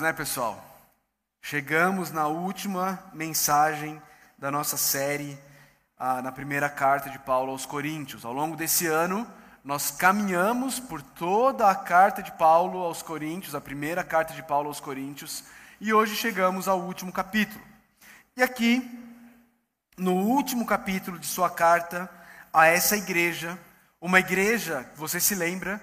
né, pessoal? Chegamos na última mensagem da nossa série, ah, na primeira carta de Paulo aos Coríntios. Ao longo desse ano, nós caminhamos por toda a carta de Paulo aos Coríntios, a primeira carta de Paulo aos Coríntios, e hoje chegamos ao último capítulo. E aqui, no último capítulo de sua carta a essa igreja, uma igreja, você se lembra,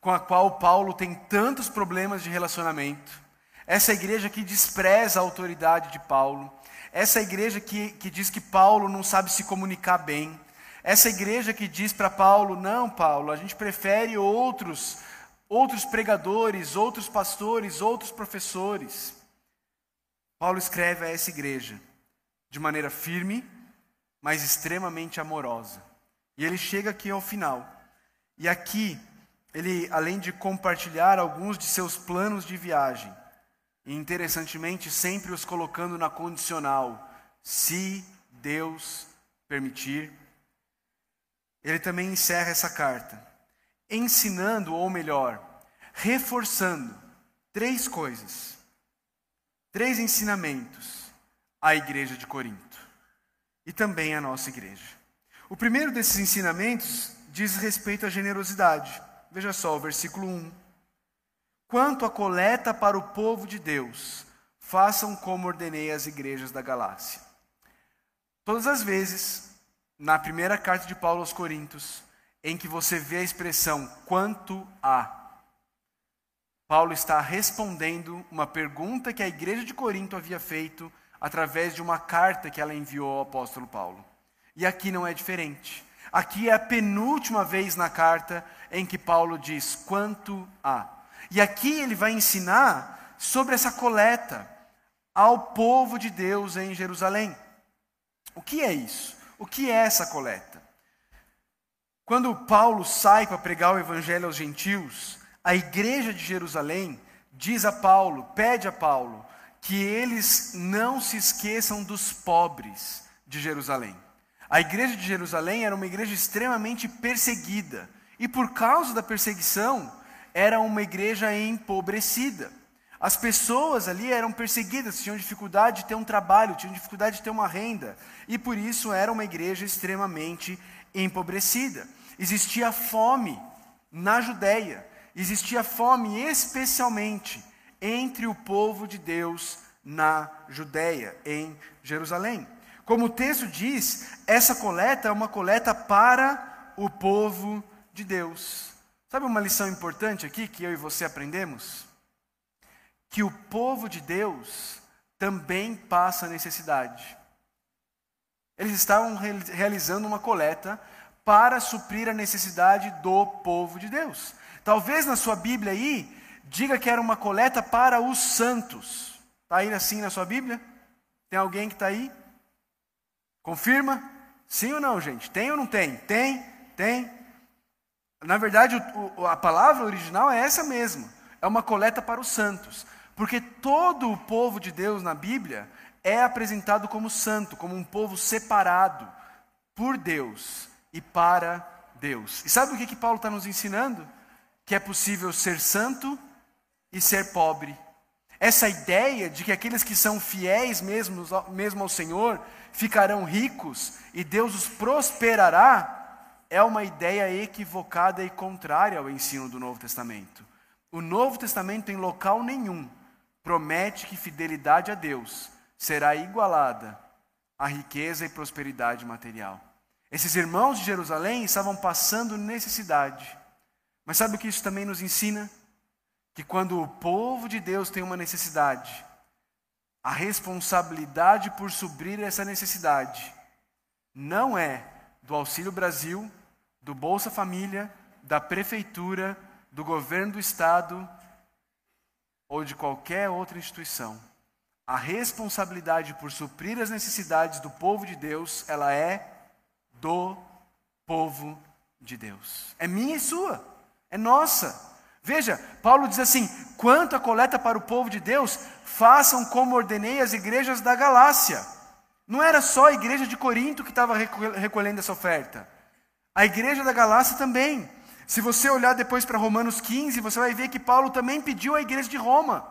com a qual Paulo tem tantos problemas de relacionamento, essa igreja que despreza a autoridade de Paulo, essa igreja que, que diz que Paulo não sabe se comunicar bem, essa igreja que diz para Paulo: não, Paulo, a gente prefere outros, outros pregadores, outros pastores, outros professores. Paulo escreve a essa igreja de maneira firme, mas extremamente amorosa. E ele chega aqui ao final. E aqui, ele, além de compartilhar alguns de seus planos de viagem, e interessantemente, sempre os colocando na condicional, se Deus permitir. Ele também encerra essa carta, ensinando, ou melhor, reforçando três coisas, três ensinamentos à igreja de Corinto e também à nossa igreja. O primeiro desses ensinamentos diz respeito à generosidade. Veja só o versículo 1. Quanto à coleta para o povo de Deus, façam como ordenei às igrejas da Galácia. Todas as vezes, na primeira carta de Paulo aos Coríntios, em que você vê a expressão quanto a, Paulo está respondendo uma pergunta que a igreja de Corinto havia feito através de uma carta que ela enviou ao apóstolo Paulo. E aqui não é diferente. Aqui é a penúltima vez na carta em que Paulo diz quanto a. E aqui ele vai ensinar sobre essa coleta ao povo de Deus em Jerusalém. O que é isso? O que é essa coleta? Quando Paulo sai para pregar o evangelho aos gentios, a igreja de Jerusalém diz a Paulo, pede a Paulo, que eles não se esqueçam dos pobres de Jerusalém. A igreja de Jerusalém era uma igreja extremamente perseguida, e por causa da perseguição, era uma igreja empobrecida. As pessoas ali eram perseguidas, tinham dificuldade de ter um trabalho, tinham dificuldade de ter uma renda, e por isso era uma igreja extremamente empobrecida. Existia fome na Judéia, existia fome especialmente entre o povo de Deus na Judéia, em Jerusalém. Como o texto diz, essa coleta é uma coleta para o povo de Deus. Sabe uma lição importante aqui que eu e você aprendemos? Que o povo de Deus também passa necessidade. Eles estavam realizando uma coleta para suprir a necessidade do povo de Deus. Talvez na sua Bíblia aí diga que era uma coleta para os santos. Está aí assim na sua Bíblia? Tem alguém que está aí? Confirma? Sim ou não, gente? Tem ou não tem? Tem, tem. Na verdade, a palavra original é essa mesma. É uma coleta para os santos. Porque todo o povo de Deus na Bíblia é apresentado como santo, como um povo separado por Deus e para Deus. E sabe o que, que Paulo está nos ensinando? Que é possível ser santo e ser pobre. Essa ideia de que aqueles que são fiéis mesmo, mesmo ao Senhor ficarão ricos e Deus os prosperará é uma ideia equivocada e contrária ao ensino do Novo Testamento. O Novo Testamento, em local nenhum, promete que fidelidade a Deus será igualada à riqueza e prosperidade material. Esses irmãos de Jerusalém estavam passando necessidade. Mas sabe o que isso também nos ensina? Que quando o povo de Deus tem uma necessidade, a responsabilidade por suprir essa necessidade não é do Auxílio Brasil do Bolsa Família, da prefeitura, do governo do estado ou de qualquer outra instituição. A responsabilidade por suprir as necessidades do povo de Deus, ela é do povo de Deus. É minha e sua, é nossa. Veja, Paulo diz assim: quanto a coleta para o povo de Deus, façam como ordenei as igrejas da Galácia. Não era só a igreja de Corinto que estava recolhendo essa oferta. A igreja da Galácia também. Se você olhar depois para Romanos 15, você vai ver que Paulo também pediu à igreja de Roma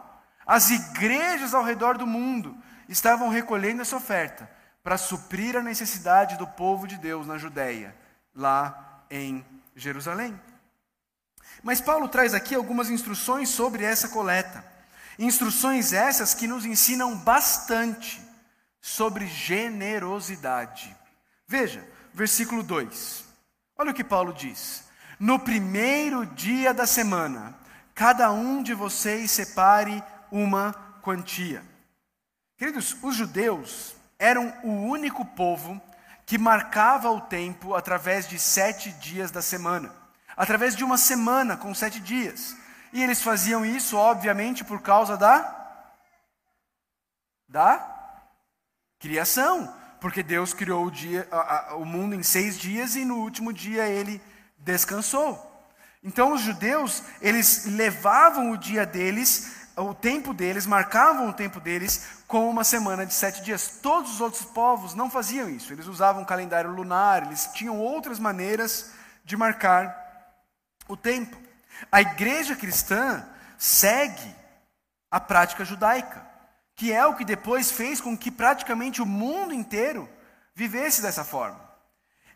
As igrejas ao redor do mundo estavam recolhendo essa oferta para suprir a necessidade do povo de Deus na Judéia, lá em Jerusalém. Mas Paulo traz aqui algumas instruções sobre essa coleta. Instruções essas que nos ensinam bastante sobre generosidade. Veja, versículo 2. Olha o que Paulo diz: No primeiro dia da semana, cada um de vocês separe uma quantia. Queridos, os judeus eram o único povo que marcava o tempo através de sete dias da semana através de uma semana com sete dias. E eles faziam isso, obviamente, por causa da da criação, porque Deus criou o, dia, a, a, o mundo em seis dias e no último dia ele descansou. Então os judeus eles levavam o dia deles, o tempo deles, marcavam o tempo deles com uma semana de sete dias. Todos os outros povos não faziam isso. Eles usavam calendário lunar, eles tinham outras maneiras de marcar o tempo. A igreja cristã segue a prática judaica, que é o que depois fez com que praticamente o mundo inteiro vivesse dessa forma.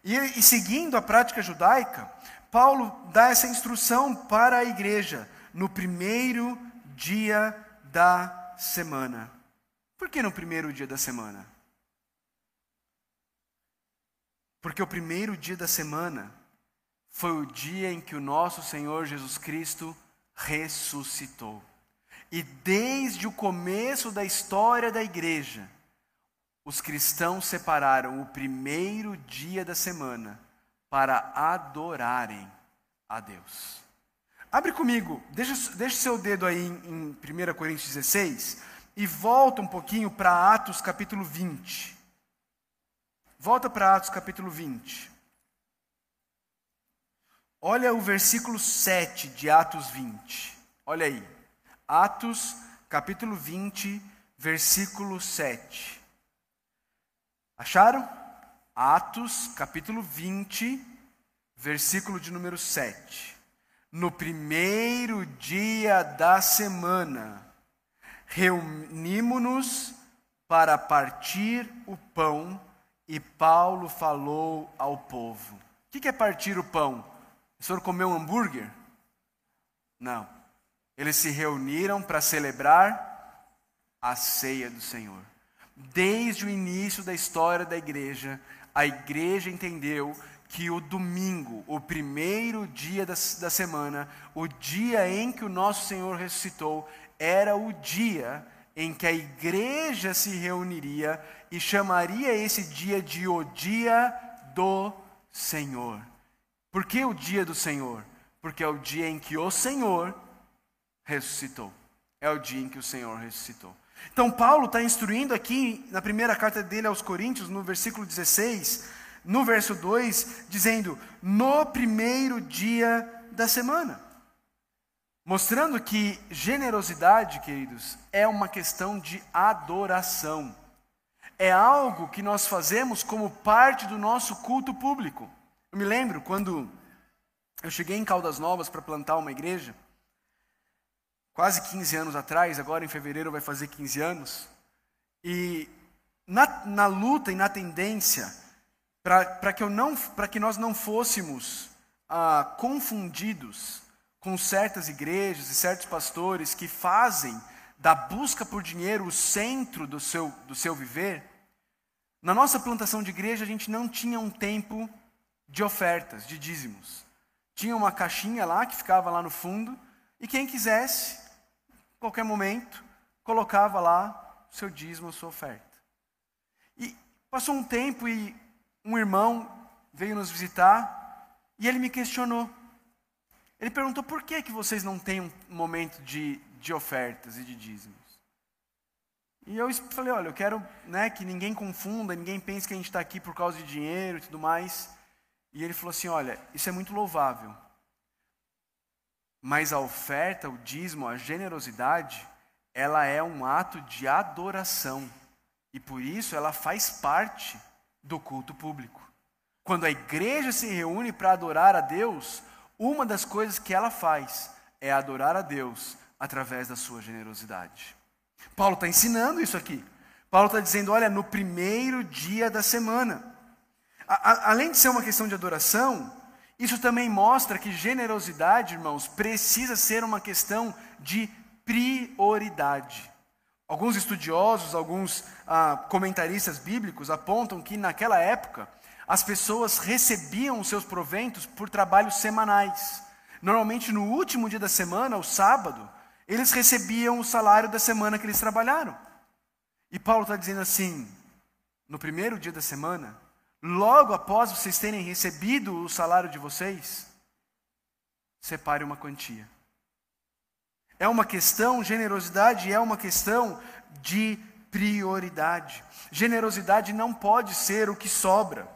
E, e seguindo a prática judaica, Paulo dá essa instrução para a igreja no primeiro dia da semana. Por que no primeiro dia da semana? Porque o primeiro dia da semana foi o dia em que o nosso Senhor Jesus Cristo ressuscitou. E desde o começo da história da igreja, os cristãos separaram o primeiro dia da semana para adorarem a Deus. Abre comigo, deixa, deixa seu dedo aí em, em 1 Coríntios 16 e volta um pouquinho para Atos capítulo 20. Volta para Atos capítulo 20. Olha o versículo 7 de Atos 20. Olha aí. Atos, capítulo 20, versículo 7. Acharam? Atos, capítulo 20, versículo de número 7. No primeiro dia da semana, reunimos-nos para partir o pão e Paulo falou ao povo. O que é partir o pão? O senhor comeu um hambúrguer? Não. Eles se reuniram para celebrar a ceia do Senhor. Desde o início da história da igreja, a igreja entendeu que o domingo, o primeiro dia da, da semana, o dia em que o nosso Senhor ressuscitou, era o dia em que a igreja se reuniria e chamaria esse dia de o dia do Senhor. Por que o dia do Senhor? Porque é o dia em que o Senhor ressuscitou. É o dia em que o Senhor ressuscitou. Então, Paulo está instruindo aqui, na primeira carta dele aos Coríntios, no versículo 16, no verso 2, dizendo: no primeiro dia da semana. Mostrando que generosidade, queridos, é uma questão de adoração. É algo que nós fazemos como parte do nosso culto público. Eu me lembro quando eu cheguei em Caldas Novas para plantar uma igreja, quase 15 anos atrás, agora em fevereiro vai fazer 15 anos, e na, na luta e na tendência para que, eu não, que nós não fôssemos ah, confundidos com certas igrejas e certos pastores que fazem da busca por dinheiro o centro do seu, do seu viver, na nossa plantação de igreja a gente não tinha um tempo de ofertas, de dízimos. Tinha uma caixinha lá que ficava lá no fundo, e quem quisesse, qualquer momento, colocava lá o seu dízimo, a sua oferta. E passou um tempo e um irmão veio nos visitar e ele me questionou. Ele perguntou por que, que vocês não têm um momento de, de ofertas e de dízimos. E eu falei, olha, eu quero né, que ninguém confunda, ninguém pense que a gente está aqui por causa de dinheiro e tudo mais. E ele falou assim: Olha, isso é muito louvável. Mas a oferta, o dízimo, a generosidade, ela é um ato de adoração. E por isso ela faz parte do culto público. Quando a igreja se reúne para adorar a Deus, uma das coisas que ela faz é adorar a Deus através da sua generosidade. Paulo está ensinando isso aqui. Paulo está dizendo: olha, no primeiro dia da semana. A, a, além de ser uma questão de adoração, isso também mostra que generosidade, irmãos, precisa ser uma questão de prioridade. Alguns estudiosos, alguns ah, comentaristas bíblicos apontam que naquela época as pessoas recebiam os seus proventos por trabalhos semanais. Normalmente no último dia da semana, o sábado, eles recebiam o salário da semana que eles trabalharam. E Paulo está dizendo assim: no primeiro dia da semana, logo após vocês terem recebido o salário de vocês, separe uma quantia. É uma questão, generosidade é uma questão de prioridade. Generosidade não pode ser o que sobra.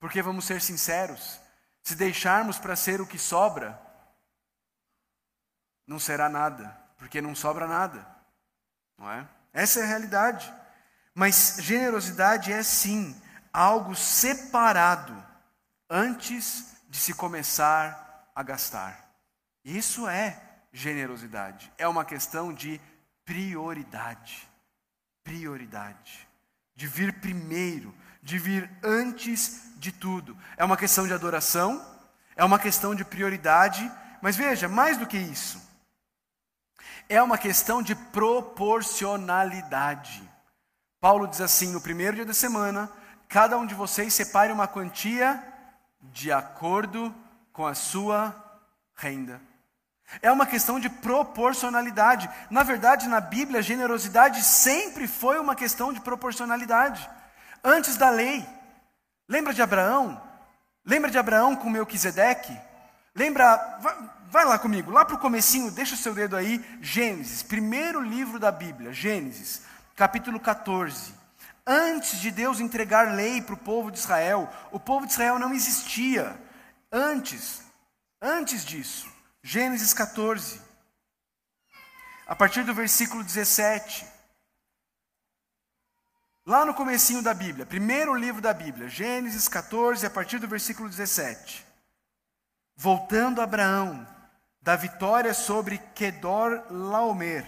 Porque vamos ser sinceros, se deixarmos para ser o que sobra, não será nada, porque não sobra nada. Não é? Essa é a realidade. Mas generosidade é sim algo separado antes de se começar a gastar. Isso é generosidade. É uma questão de prioridade. Prioridade. De vir primeiro, de vir antes de tudo. É uma questão de adoração, é uma questão de prioridade, mas veja, mais do que isso. É uma questão de proporcionalidade. Paulo diz assim: no primeiro dia da semana, cada um de vocês separe uma quantia de acordo com a sua renda. É uma questão de proporcionalidade. Na verdade, na Bíblia, generosidade sempre foi uma questão de proporcionalidade. Antes da lei. Lembra de Abraão? Lembra de Abraão com Melquisedeque? Lembra, vai, vai lá comigo, lá para o comecinho, deixa o seu dedo aí, Gênesis, primeiro livro da Bíblia, Gênesis, capítulo 14. Antes de Deus entregar lei para o povo de Israel, o povo de Israel não existia. Antes, antes disso, Gênesis 14, a partir do versículo 17. Lá no comecinho da Bíblia, primeiro livro da Bíblia, Gênesis 14, a partir do versículo 17. Voltando Abraão, da vitória sobre Kedor Laomer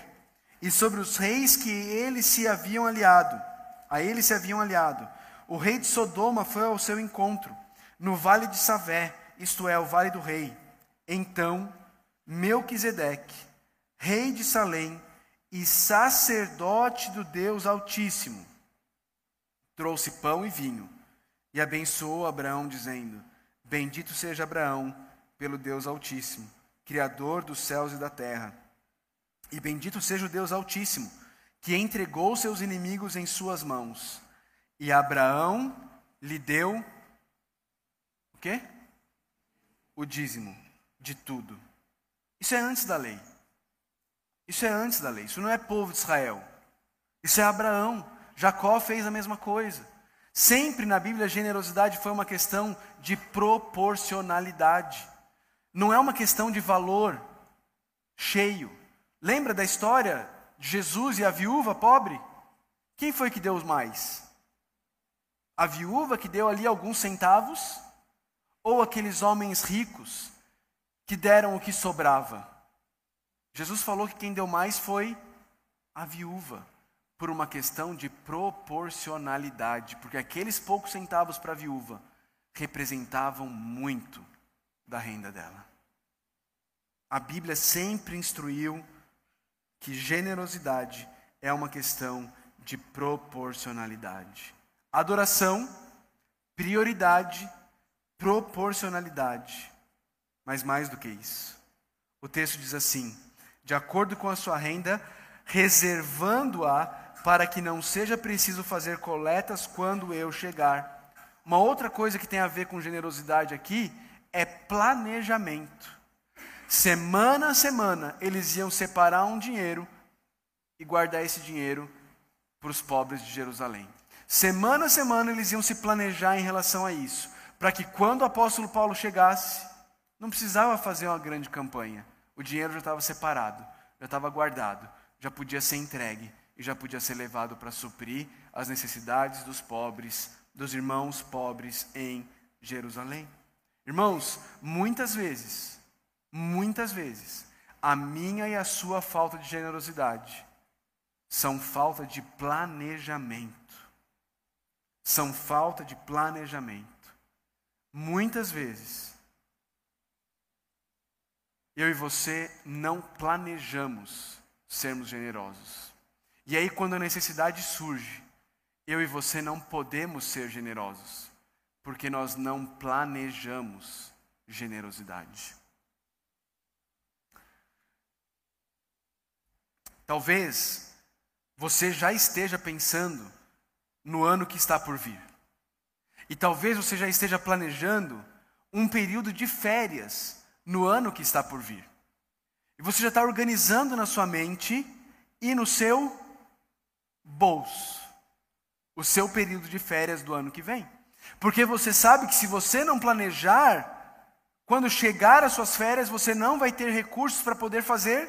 e sobre os reis que eles se haviam aliado, a ele se haviam aliado. O rei de Sodoma foi ao seu encontro, no vale de Savé, isto é, o vale do rei. Então Melquisedeque, rei de Salém e sacerdote do Deus Altíssimo, trouxe pão e vinho e abençoou Abraão, dizendo: Bendito seja Abraão pelo Deus Altíssimo, Criador dos céus e da terra. E bendito seja o Deus Altíssimo, que entregou seus inimigos em suas mãos. E Abraão lhe deu o quê? O dízimo de tudo. Isso é antes da lei. Isso é antes da lei. Isso não é povo de Israel. Isso é Abraão. Jacó fez a mesma coisa. Sempre na Bíblia, a generosidade foi uma questão de proporcionalidade. Não é uma questão de valor cheio. Lembra da história Jesus e a viúva pobre? Quem foi que deu mais? A viúva que deu ali alguns centavos? Ou aqueles homens ricos que deram o que sobrava. Jesus falou que quem deu mais foi a viúva, por uma questão de proporcionalidade, porque aqueles poucos centavos para a viúva representavam muito da renda dela. A Bíblia sempre instruiu que generosidade é uma questão de proporcionalidade. Adoração, prioridade, proporcionalidade. Mas mais do que isso, o texto diz assim: de acordo com a sua renda, reservando-a para que não seja preciso fazer coletas quando eu chegar. Uma outra coisa que tem a ver com generosidade aqui é planejamento. Semana a semana eles iam separar um dinheiro e guardar esse dinheiro para os pobres de Jerusalém. Semana a semana eles iam se planejar em relação a isso, para que quando o apóstolo Paulo chegasse, não precisava fazer uma grande campanha. O dinheiro já estava separado, já estava guardado, já podia ser entregue e já podia ser levado para suprir as necessidades dos pobres, dos irmãos pobres em Jerusalém. Irmãos, muitas vezes, muitas vezes, a minha e a sua falta de generosidade são falta de planejamento. São falta de planejamento. Muitas vezes, eu e você não planejamos sermos generosos. E aí, quando a necessidade surge, eu e você não podemos ser generosos, porque nós não planejamos generosidade. Talvez você já esteja pensando no ano que está por vir. E talvez você já esteja planejando um período de férias no ano que está por vir. E você já está organizando na sua mente e no seu bolso o seu período de férias do ano que vem. Porque você sabe que se você não planejar, quando chegar as suas férias, você não vai ter recursos para poder fazer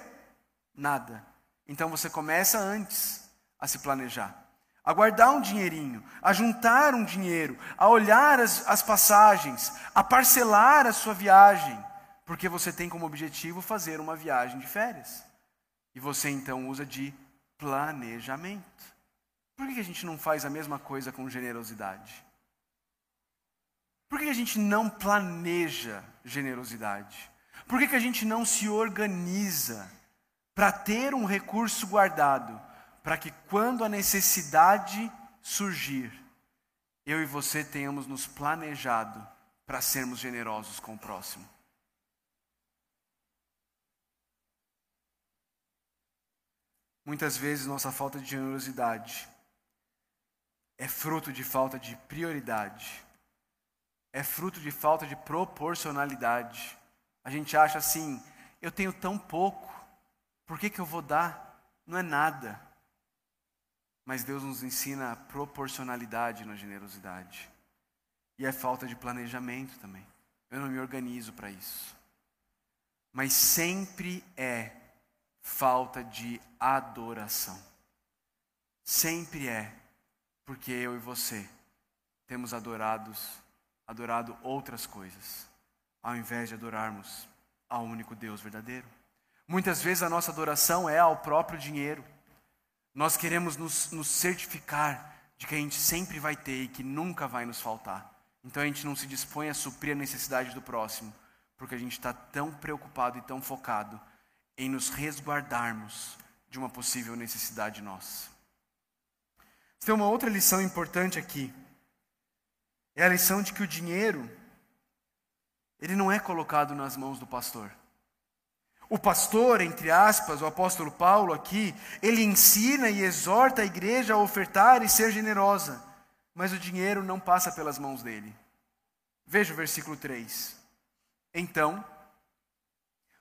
nada. Então você começa antes a se planejar, a guardar um dinheirinho, a juntar um dinheiro, a olhar as, as passagens, a parcelar a sua viagem, porque você tem como objetivo fazer uma viagem de férias. E você então usa de planejamento. Por que a gente não faz a mesma coisa com generosidade? Por que a gente não planeja generosidade? Por que a gente não se organiza para ter um recurso guardado, para que quando a necessidade surgir, eu e você tenhamos nos planejado para sermos generosos com o próximo? Muitas vezes nossa falta de generosidade é fruto de falta de prioridade, é fruto de falta de proporcionalidade. A gente acha assim: eu tenho tão pouco, por que, que eu vou dar? Não é nada. Mas Deus nos ensina a proporcionalidade na generosidade. E é falta de planejamento também. Eu não me organizo para isso. Mas sempre é falta de adoração. Sempre é, porque eu e você temos adorados, adorado outras coisas, ao invés de adorarmos ao único Deus verdadeiro. Muitas vezes a nossa adoração é ao próprio dinheiro. Nós queremos nos, nos certificar de que a gente sempre vai ter e que nunca vai nos faltar. Então a gente não se dispõe a suprir a necessidade do próximo, porque a gente está tão preocupado e tão focado em nos resguardarmos de uma possível necessidade nossa. Tem uma outra lição importante aqui. É a lição de que o dinheiro ele não é colocado nas mãos do pastor. O pastor, entre aspas, o apóstolo Paulo aqui, ele ensina e exorta a igreja a ofertar e ser generosa, mas o dinheiro não passa pelas mãos dele. Veja o versículo 3. Então,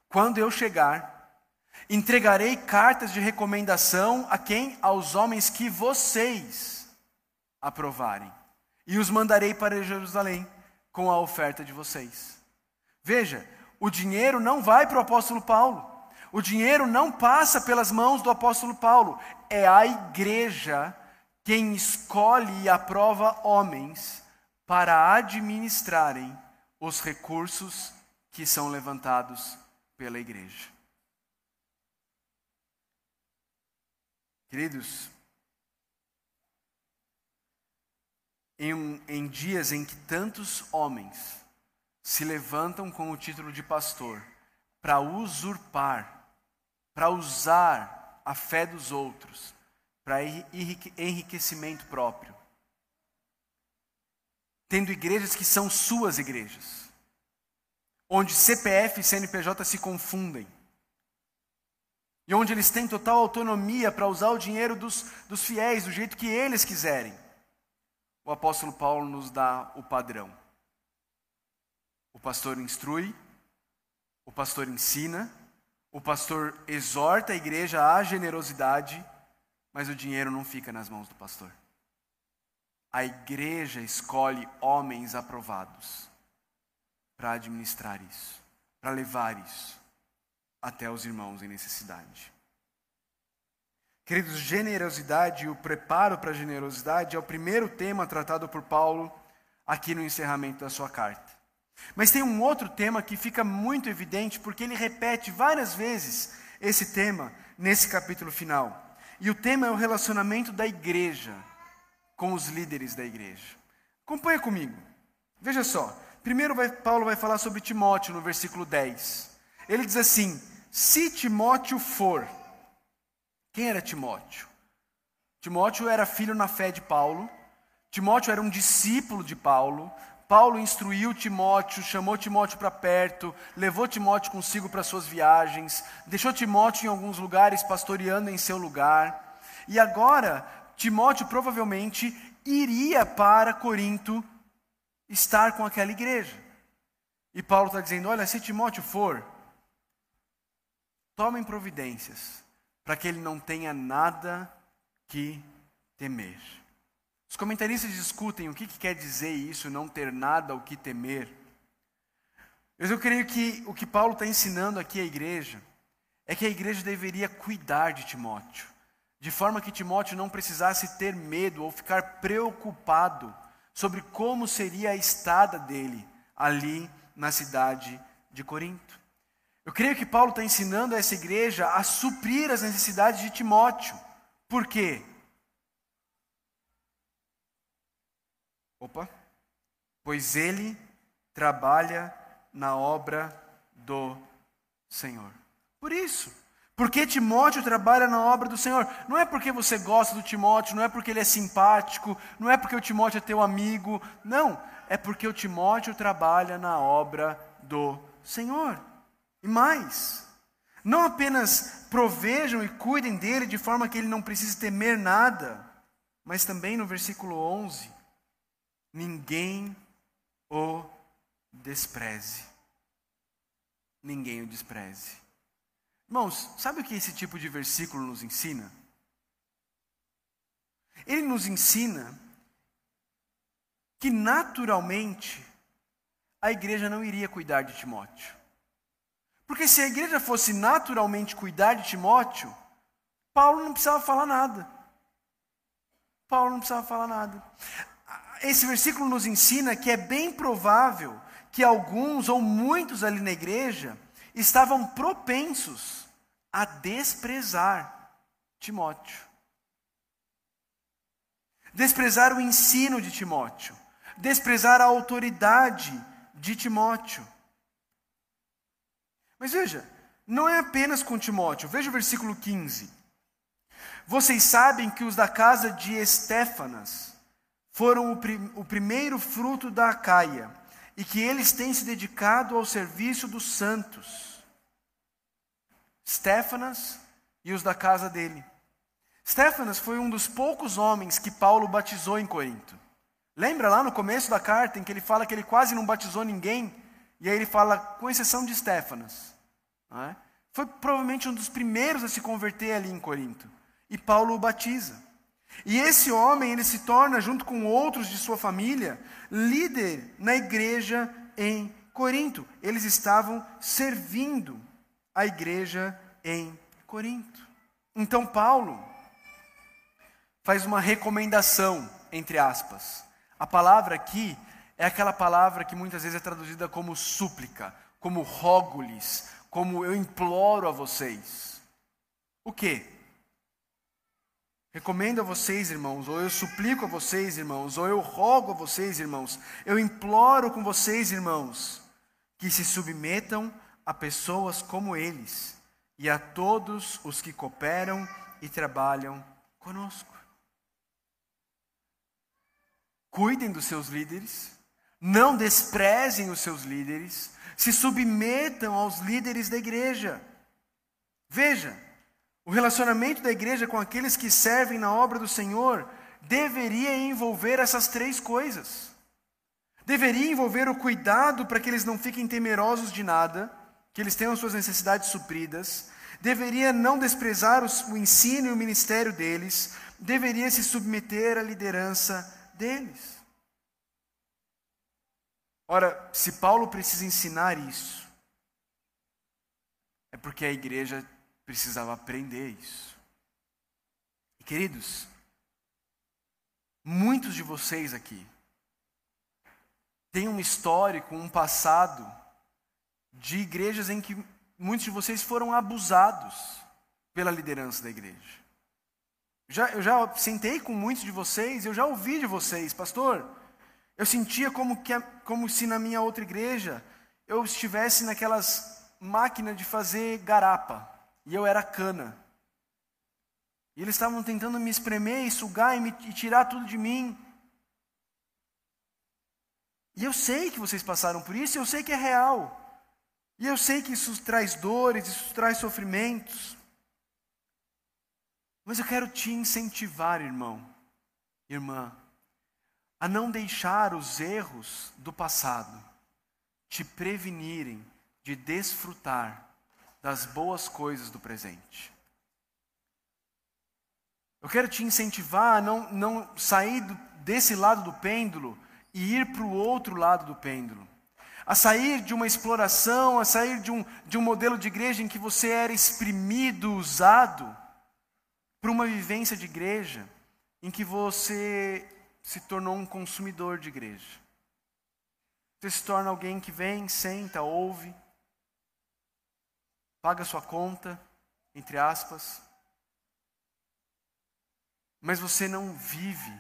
quando eu chegar, Entregarei cartas de recomendação a quem? Aos homens que vocês aprovarem. E os mandarei para Jerusalém com a oferta de vocês. Veja, o dinheiro não vai para o apóstolo Paulo. O dinheiro não passa pelas mãos do apóstolo Paulo. É a igreja quem escolhe e aprova homens para administrarem os recursos que são levantados pela igreja. Queridos, em, em dias em que tantos homens se levantam com o título de pastor para usurpar, para usar a fé dos outros, para enriquecimento próprio, tendo igrejas que são suas igrejas, onde CPF e CNPJ se confundem e onde eles têm total autonomia para usar o dinheiro dos, dos fiéis do jeito que eles quiserem. O apóstolo Paulo nos dá o padrão. O pastor instrui, o pastor ensina, o pastor exorta a igreja à generosidade, mas o dinheiro não fica nas mãos do pastor. A igreja escolhe homens aprovados para administrar isso, para levar isso até os irmãos em necessidade. Queridos, generosidade e o preparo para a generosidade é o primeiro tema tratado por Paulo aqui no encerramento da sua carta. Mas tem um outro tema que fica muito evidente porque ele repete várias vezes esse tema nesse capítulo final. E o tema é o relacionamento da igreja com os líderes da igreja. Acompanha comigo. Veja só. Primeiro vai, Paulo vai falar sobre Timóteo no versículo 10. Ele diz assim: Se Timóteo for. Quem era Timóteo? Timóteo era filho na fé de Paulo. Timóteo era um discípulo de Paulo. Paulo instruiu Timóteo, chamou Timóteo para perto, levou Timóteo consigo para suas viagens, deixou Timóteo em alguns lugares pastoreando em seu lugar. E agora, Timóteo provavelmente iria para Corinto estar com aquela igreja. E Paulo está dizendo: olha, se Timóteo for, tomem providências para que ele não tenha nada que temer. Os comentaristas discutem o que, que quer dizer isso, não ter nada o que temer. Mas eu creio que o que Paulo está ensinando aqui à igreja é que a igreja deveria cuidar de Timóteo, de forma que Timóteo não precisasse ter medo ou ficar preocupado sobre como seria a estada dele ali na cidade de Corinto. Eu creio que Paulo está ensinando a essa igreja a suprir as necessidades de Timóteo. Por quê? Opa! Pois ele trabalha na obra do Senhor. Por isso, porque Timóteo trabalha na obra do Senhor. Não é porque você gosta do Timóteo, não é porque ele é simpático, não é porque o Timóteo é teu amigo. Não, é porque o Timóteo trabalha na obra do Senhor. E mais, não apenas provejam e cuidem dele de forma que ele não precise temer nada, mas também no versículo 11, ninguém o despreze. Ninguém o despreze. Irmãos, sabe o que esse tipo de versículo nos ensina? Ele nos ensina que naturalmente a igreja não iria cuidar de Timóteo. Porque se a igreja fosse naturalmente cuidar de Timóteo, Paulo não precisava falar nada. Paulo não precisava falar nada. Esse versículo nos ensina que é bem provável que alguns ou muitos ali na igreja estavam propensos a desprezar Timóteo. Desprezar o ensino de Timóteo, desprezar a autoridade de Timóteo. Mas veja, não é apenas com Timóteo. Veja o versículo 15. Vocês sabem que os da casa de Estéfanas foram o, prim o primeiro fruto da Acaia e que eles têm se dedicado ao serviço dos santos. Stefanas e os da casa dele. Stefanas foi um dos poucos homens que Paulo batizou em Corinto. Lembra lá no começo da carta em que ele fala que ele quase não batizou ninguém? E aí ele fala, com exceção de Stefanas. É? Foi provavelmente um dos primeiros a se converter ali em Corinto. E Paulo o batiza. E esse homem, ele se torna, junto com outros de sua família, líder na igreja em Corinto. Eles estavam servindo a igreja em Corinto. Então, Paulo faz uma recomendação, entre aspas. A palavra aqui é aquela palavra que muitas vezes é traduzida como súplica, como rogo-lhes, como eu imploro a vocês. O que? Recomendo a vocês, irmãos, ou eu suplico a vocês, irmãos, ou eu rogo a vocês, irmãos, eu imploro com vocês, irmãos, que se submetam a pessoas como eles e a todos os que cooperam e trabalham conosco. Cuidem dos seus líderes, não desprezem os seus líderes, se submetam aos líderes da igreja. Veja, o relacionamento da igreja com aqueles que servem na obra do Senhor deveria envolver essas três coisas. Deveria envolver o cuidado para que eles não fiquem temerosos de nada, que eles tenham suas necessidades supridas. Deveria não desprezar o ensino e o ministério deles. Deveria se submeter à liderança deles. Ora, se Paulo precisa ensinar isso, é porque a igreja precisava aprender isso. E queridos, muitos de vocês aqui têm um histórico, um passado de igrejas em que muitos de vocês foram abusados pela liderança da igreja. Já, eu já sentei com muitos de vocês, eu já ouvi de vocês, pastor. Eu sentia como, que, como se na minha outra igreja eu estivesse naquelas máquinas de fazer garapa e eu era cana. E eles estavam tentando me espremer e sugar e, me, e tirar tudo de mim. E eu sei que vocês passaram por isso, eu sei que é real. E eu sei que isso traz dores, isso traz sofrimentos. Mas eu quero te incentivar, irmão, irmã, a não deixar os erros do passado te prevenirem de desfrutar das boas coisas do presente. Eu quero te incentivar a não, não sair do, desse lado do pêndulo e ir para o outro lado do pêndulo. A sair de uma exploração, a sair de um, de um modelo de igreja em que você era exprimido, usado, para uma vivência de igreja em que você se tornou um consumidor de igreja. Você se torna alguém que vem, senta, ouve, paga sua conta, entre aspas, mas você não vive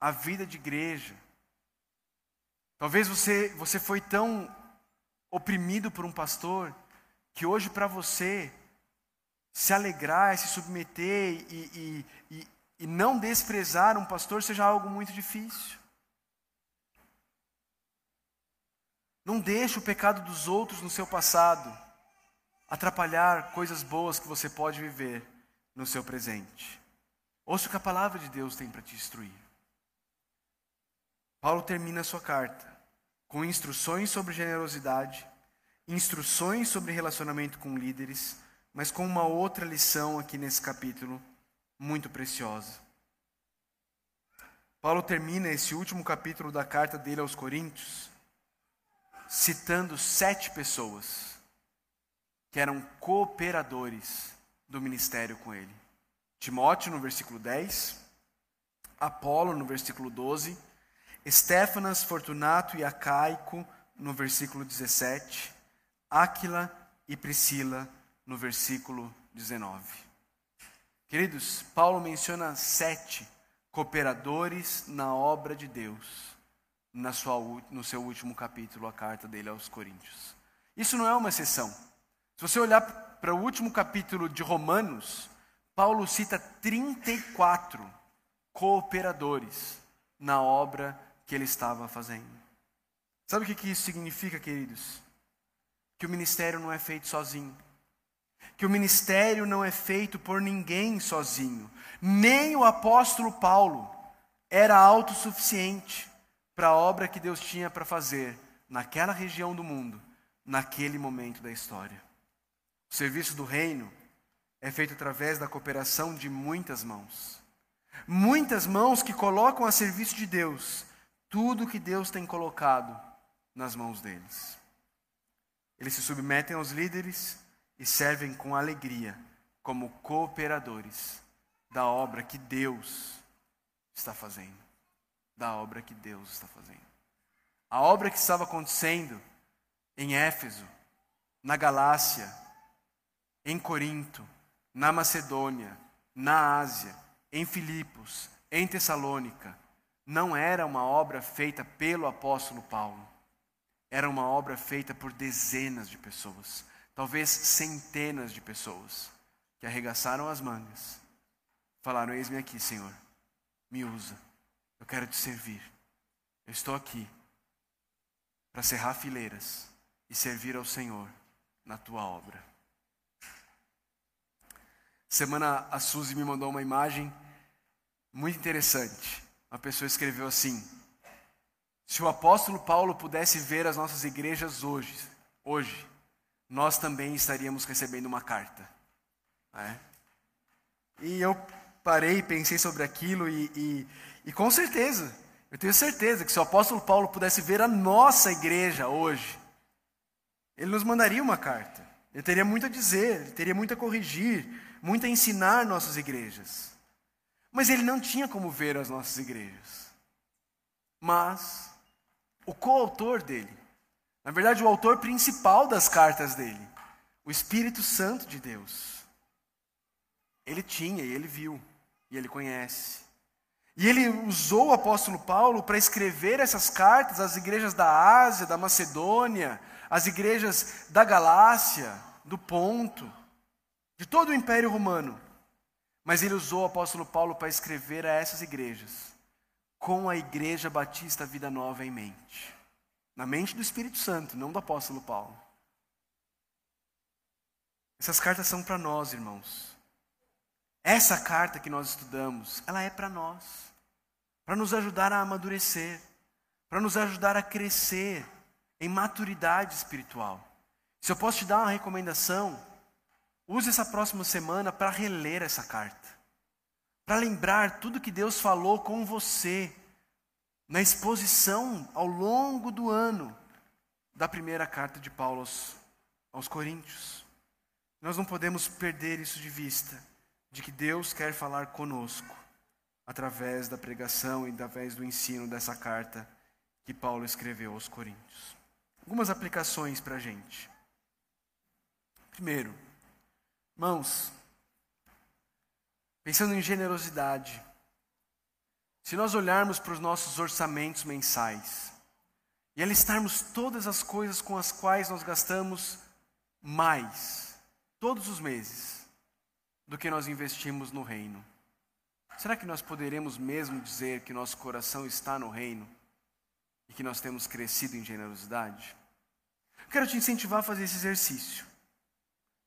a vida de igreja. Talvez você, você foi tão oprimido por um pastor que hoje para você se alegrar, se submeter e, e, e, e não desprezar um pastor seja algo muito difícil. Não deixe o pecado dos outros no seu passado atrapalhar coisas boas que você pode viver no seu presente. Ouça o que a palavra de Deus tem para te instruir. Paulo termina a sua carta com instruções sobre generosidade, instruções sobre relacionamento com líderes, mas com uma outra lição aqui nesse capítulo muito preciosa. Paulo termina esse último capítulo da carta dele aos Coríntios citando sete pessoas que eram cooperadores do ministério com ele. Timóteo, no versículo 10, Apolo, no versículo 12, Estéfanas, Fortunato e Acaico, no versículo 17, Áquila e Priscila, no versículo 19. Queridos, Paulo menciona sete cooperadores na obra de Deus, na sua, no seu último capítulo, a carta dele aos Coríntios. Isso não é uma exceção. Se você olhar para o último capítulo de Romanos, Paulo cita 34 cooperadores na obra que ele estava fazendo. Sabe o que isso significa, queridos? Que o ministério não é feito sozinho. Que o ministério não é feito por ninguém sozinho. Nem o apóstolo Paulo era autossuficiente para a obra que Deus tinha para fazer naquela região do mundo, naquele momento da história. O serviço do reino é feito através da cooperação de muitas mãos. Muitas mãos que colocam a serviço de Deus tudo que Deus tem colocado nas mãos deles. Eles se submetem aos líderes e servem com alegria como cooperadores da obra que Deus está fazendo. Da obra que Deus está fazendo. A obra que estava acontecendo em Éfeso, na Galácia, em Corinto, na Macedônia, na Ásia, em Filipos, em Tessalônica, não era uma obra feita pelo apóstolo Paulo. Era uma obra feita por dezenas de pessoas talvez centenas de pessoas que arregaçaram as mangas, falaram: Eis-me aqui, Senhor, me usa, eu quero te servir. Eu estou aqui para cerrar fileiras e servir ao Senhor na tua obra. Semana a Suzy me mandou uma imagem muito interessante. Uma pessoa escreveu assim: Se o apóstolo Paulo pudesse ver as nossas igrejas hoje, hoje, nós também estaríamos recebendo uma carta. Né? E eu parei, pensei sobre aquilo e, e, e com certeza, eu tenho certeza que se o apóstolo Paulo pudesse ver a nossa igreja hoje, ele nos mandaria uma carta. Ele teria muito a dizer, ele teria muito a corrigir, muito a ensinar nossas igrejas. Mas ele não tinha como ver as nossas igrejas. Mas o coautor dele, na verdade, o autor principal das cartas dele, o Espírito Santo de Deus. Ele tinha e ele viu. E ele conhece. E ele usou o apóstolo Paulo para escrever essas cartas às igrejas da Ásia, da Macedônia, às igrejas da Galácia, do Ponto, de todo o Império Romano. Mas ele usou o apóstolo Paulo para escrever a essas igrejas, com a Igreja Batista Vida Nova em mente. Na mente do Espírito Santo, não do apóstolo Paulo. Essas cartas são para nós, irmãos. Essa carta que nós estudamos, ela é para nós, para nos ajudar a amadurecer, para nos ajudar a crescer em maturidade espiritual. Se eu posso te dar uma recomendação, use essa próxima semana para reler essa carta, para lembrar tudo que Deus falou com você na exposição ao longo do ano da primeira carta de Paulo aos, aos Coríntios. Nós não podemos perder isso de vista de que Deus quer falar conosco através da pregação e através do ensino dessa carta que Paulo escreveu aos Coríntios. Algumas aplicações para a gente. Primeiro, mãos, pensando em generosidade, se nós olharmos para os nossos orçamentos mensais e alistarmos todas as coisas com as quais nós gastamos mais, todos os meses, do que nós investimos no reino. Será que nós poderemos mesmo dizer que nosso coração está no reino e que nós temos crescido em generosidade? Quero te incentivar a fazer esse exercício.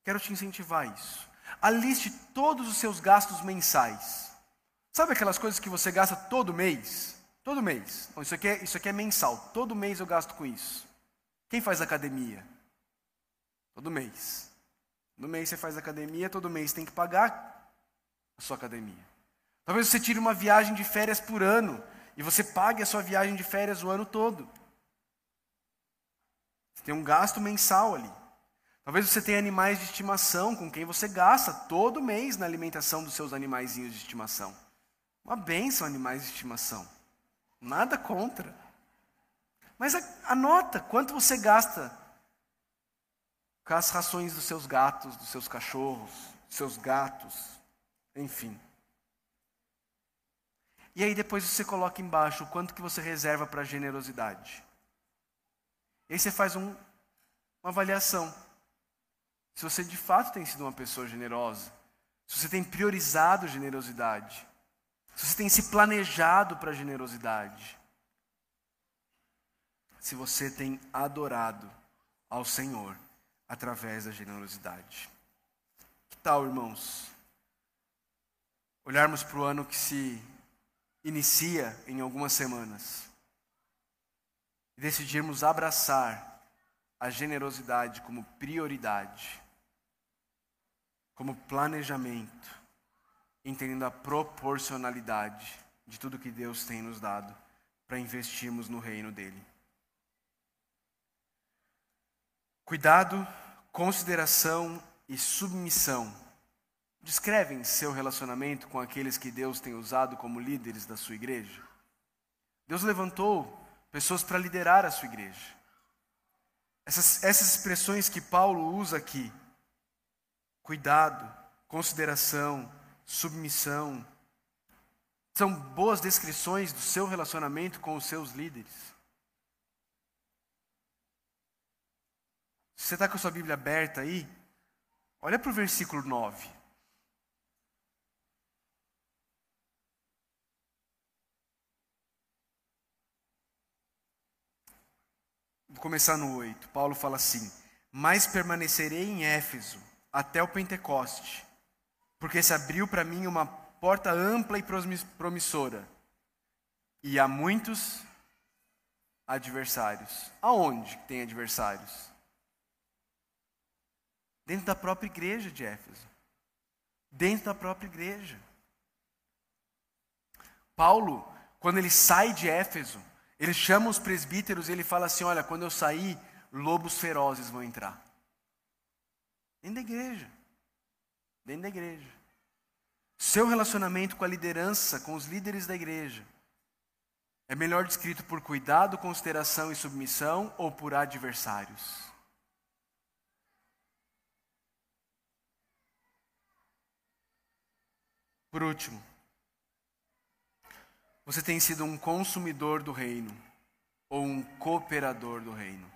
Quero te incentivar a isso. Aliste todos os seus gastos mensais. Sabe aquelas coisas que você gasta todo mês? Todo mês. Bom, isso, aqui é, isso aqui é mensal. Todo mês eu gasto com isso. Quem faz academia? Todo mês. No mês você faz academia, todo mês tem que pagar a sua academia. Talvez você tire uma viagem de férias por ano e você pague a sua viagem de férias o ano todo. Você tem um gasto mensal ali. Talvez você tenha animais de estimação com quem você gasta todo mês na alimentação dos seus animaizinhos de estimação. Uma benção animais de estimação. Nada contra. Mas anota quanto você gasta com as rações dos seus gatos, dos seus cachorros, dos seus gatos, enfim. E aí depois você coloca embaixo o quanto que você reserva para generosidade. E aí você faz um, uma avaliação. Se você de fato tem sido uma pessoa generosa, se você tem priorizado generosidade, se você tem se planejado para generosidade, se você tem adorado ao Senhor através da generosidade. Que tal, irmãos? Olharmos para o ano que se inicia em algumas semanas e decidirmos abraçar a generosidade como prioridade, como planejamento, entendendo a proporcionalidade de tudo que Deus tem nos dado para investirmos no reino dele. Cuidado, consideração e submissão descrevem seu relacionamento com aqueles que Deus tem usado como líderes da sua igreja. Deus levantou pessoas para liderar a sua igreja. Essas, essas expressões que Paulo usa aqui, cuidado, consideração, submissão, são boas descrições do seu relacionamento com os seus líderes. Se você está com a sua Bíblia aberta aí, olha para o versículo 9. Vou começar no 8. Paulo fala assim: Mas permanecerei em Éfeso até o Pentecoste, porque se abriu para mim uma porta ampla e promissora, e há muitos adversários. Aonde tem adversários? Dentro da própria igreja de Éfeso. Dentro da própria igreja. Paulo, quando ele sai de Éfeso, ele chama os presbíteros e ele fala assim: Olha, quando eu sair, lobos ferozes vão entrar. Dentro da igreja. Dentro da igreja. Seu relacionamento com a liderança, com os líderes da igreja, é melhor descrito por cuidado, consideração e submissão ou por adversários? Por último, você tem sido um consumidor do reino ou um cooperador do reino?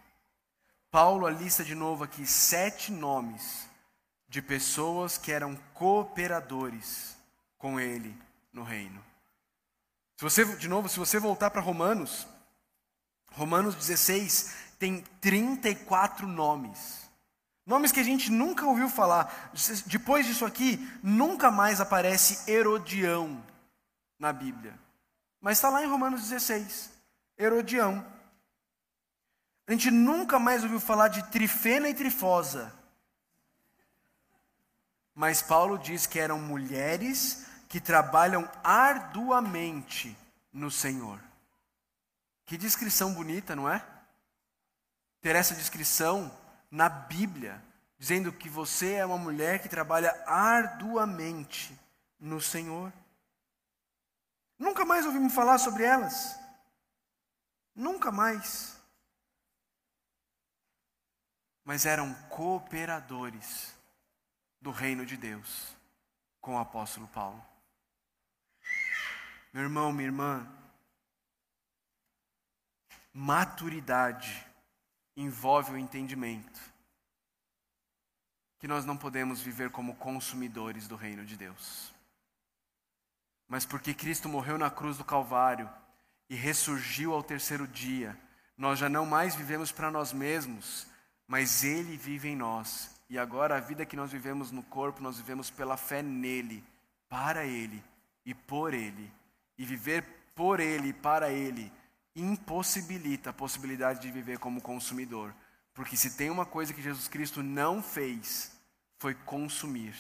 Paulo alista de novo aqui sete nomes de pessoas que eram cooperadores com ele no reino. Se você, de novo, se você voltar para Romanos, Romanos 16 tem 34 nomes. Nomes que a gente nunca ouviu falar. Depois disso aqui, nunca mais aparece Herodião na Bíblia. Mas está lá em Romanos 16. Herodião. A gente nunca mais ouviu falar de Trifena e Trifosa. Mas Paulo diz que eram mulheres que trabalham arduamente no Senhor. Que descrição bonita, não é? Ter essa descrição na Bíblia, dizendo que você é uma mulher que trabalha arduamente no Senhor. Nunca mais ouvimos falar sobre elas. Nunca mais. Mas eram cooperadores do reino de Deus com o apóstolo Paulo. Meu irmão, minha irmã, maturidade envolve o entendimento que nós não podemos viver como consumidores do reino de Deus. Mas porque Cristo morreu na cruz do Calvário e ressurgiu ao terceiro dia, nós já não mais vivemos para nós mesmos, mas Ele vive em nós. E agora a vida que nós vivemos no corpo, nós vivemos pela fé nele, para Ele e por Ele. E viver por Ele e para Ele impossibilita a possibilidade de viver como consumidor. Porque se tem uma coisa que Jesus Cristo não fez, foi consumir.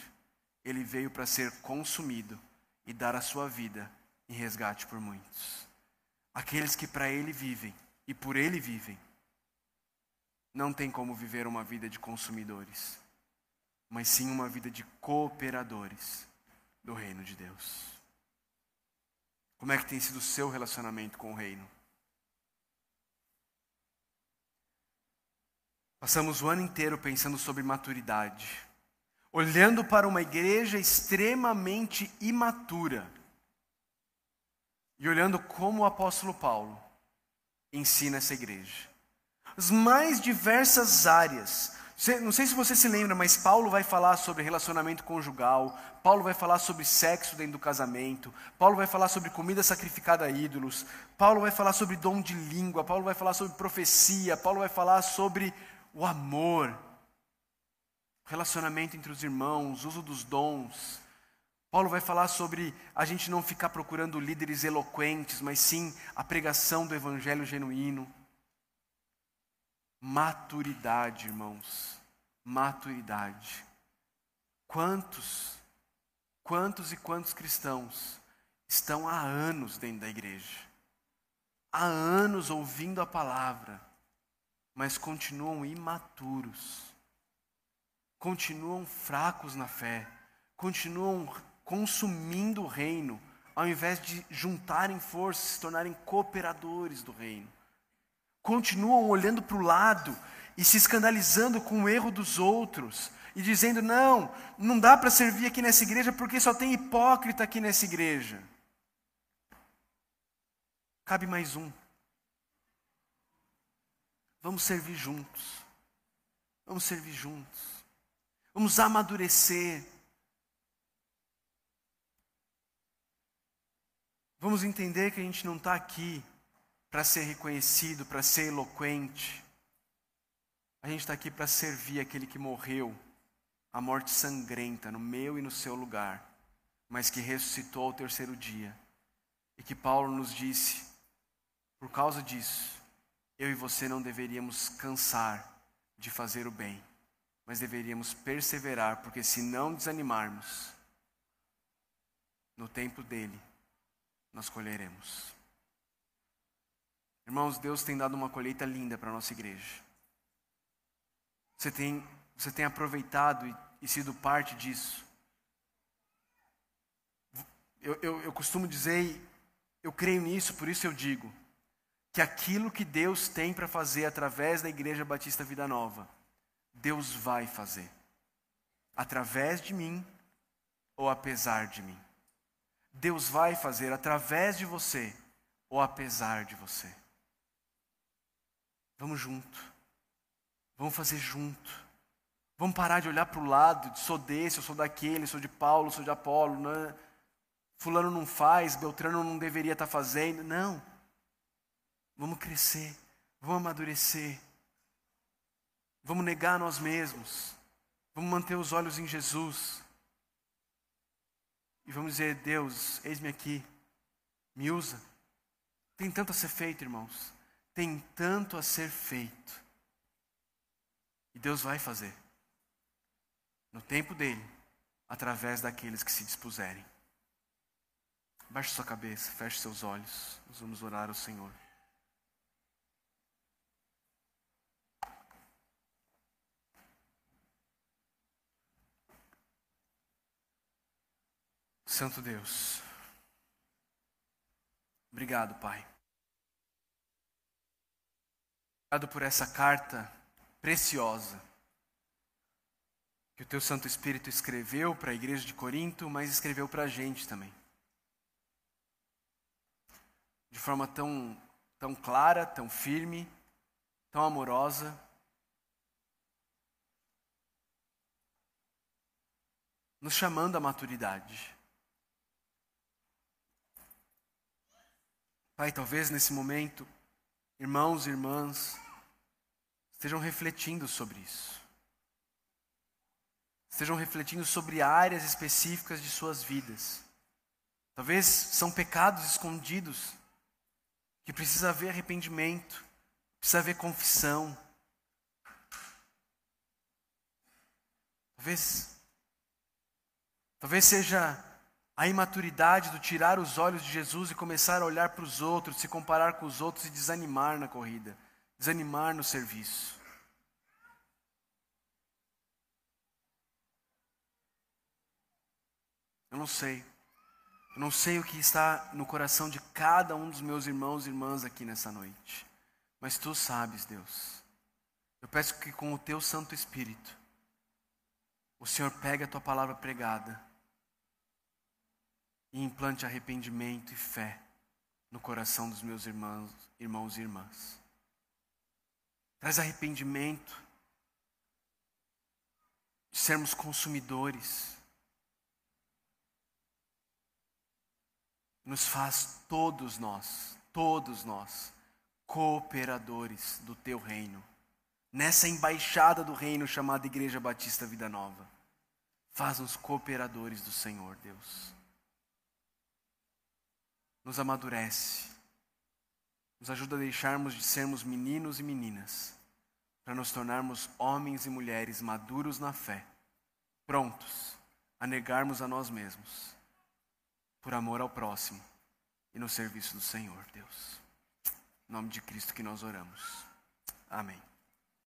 Ele veio para ser consumido e dar a sua vida em resgate por muitos. Aqueles que para Ele vivem e por Ele vivem, não tem como viver uma vida de consumidores, mas sim uma vida de cooperadores do reino de Deus. Como é que tem sido o seu relacionamento com o reino? Passamos o ano inteiro pensando sobre maturidade, olhando para uma igreja extremamente imatura e olhando como o apóstolo Paulo ensina essa igreja. As mais diversas áreas não sei se você se lembra, mas Paulo vai falar sobre relacionamento conjugal, Paulo vai falar sobre sexo dentro do casamento, Paulo vai falar sobre comida sacrificada a ídolos, Paulo vai falar sobre dom de língua, Paulo vai falar sobre profecia, Paulo vai falar sobre o amor, relacionamento entre os irmãos, uso dos dons. Paulo vai falar sobre a gente não ficar procurando líderes eloquentes, mas sim a pregação do evangelho genuíno. Maturidade, irmãos. Maturidade. Quantos, quantos e quantos cristãos estão há anos dentro da igreja? Há anos ouvindo a palavra, mas continuam imaturos, continuam fracos na fé, continuam consumindo o reino, ao invés de juntarem forças, se tornarem cooperadores do reino continuam olhando para o lado e se escandalizando com o erro dos outros e dizendo: não, não dá para servir aqui nessa igreja porque só tem hipócrita aqui nessa igreja. Cabe mais um. Vamos servir juntos. Vamos servir juntos. Vamos amadurecer. Vamos entender que a gente não está aqui para ser reconhecido, para ser eloquente. A gente está aqui para servir aquele que morreu a morte sangrenta no meu e no seu lugar, mas que ressuscitou ao terceiro dia. E que Paulo nos disse, por causa disso, eu e você não deveríamos cansar de fazer o bem, mas deveríamos perseverar, porque se não desanimarmos, no tempo dele, nós colheremos. Irmãos, Deus tem dado uma colheita linda para a nossa igreja. Você tem, você tem aproveitado e, e sido parte disso. Eu, eu, eu costumo dizer, eu creio nisso, por isso eu digo, que aquilo que Deus tem para fazer através da Igreja Batista Vida Nova, Deus vai fazer. Através de mim ou apesar de mim. Deus vai fazer através de você ou apesar de você. Vamos junto. Vamos fazer junto. Vamos parar de olhar para o lado, sou desse, eu sou daquele, sou de Paulo, sou de Apolo. Né? Fulano não faz, Beltrano não deveria estar tá fazendo. Não. Vamos crescer, vamos amadurecer. Vamos negar nós mesmos. Vamos manter os olhos em Jesus. E vamos dizer: Deus, eis-me aqui, me usa. Tem tanto a ser feito, irmãos. Tem tanto a ser feito. E Deus vai fazer. No tempo dele, através daqueles que se dispuserem. Baixe sua cabeça, feche seus olhos. Nós vamos orar ao Senhor. Santo Deus, obrigado, Pai. Obrigado por essa carta preciosa que o Teu Santo Espírito escreveu para a igreja de Corinto, mas escreveu para a gente também. De forma tão, tão clara, tão firme, tão amorosa. Nos chamando à maturidade. Pai, talvez nesse momento, irmãos e irmãs estejam refletindo sobre isso. Estejam refletindo sobre áreas específicas de suas vidas. Talvez são pecados escondidos que precisa haver arrependimento, precisa haver confissão. Talvez talvez seja a imaturidade do tirar os olhos de Jesus e começar a olhar para os outros, se comparar com os outros e desanimar na corrida, desanimar no serviço. Eu não sei. Eu não sei o que está no coração de cada um dos meus irmãos e irmãs aqui nessa noite. Mas tu sabes, Deus. Eu peço que com o teu Santo Espírito, o Senhor pegue a tua palavra pregada e implante arrependimento e fé no coração dos meus irmãos, irmãos e irmãs. Traz arrependimento de sermos consumidores. Nos faz todos nós, todos nós, cooperadores do teu reino. Nessa embaixada do reino chamada Igreja Batista Vida Nova. Faz-nos cooperadores do Senhor, Deus nos amadurece, nos ajuda a deixarmos de sermos meninos e meninas, para nos tornarmos homens e mulheres maduros na fé, prontos a negarmos a nós mesmos, por amor ao próximo e no serviço do Senhor, Deus. Em nome de Cristo que nós oramos. Amém.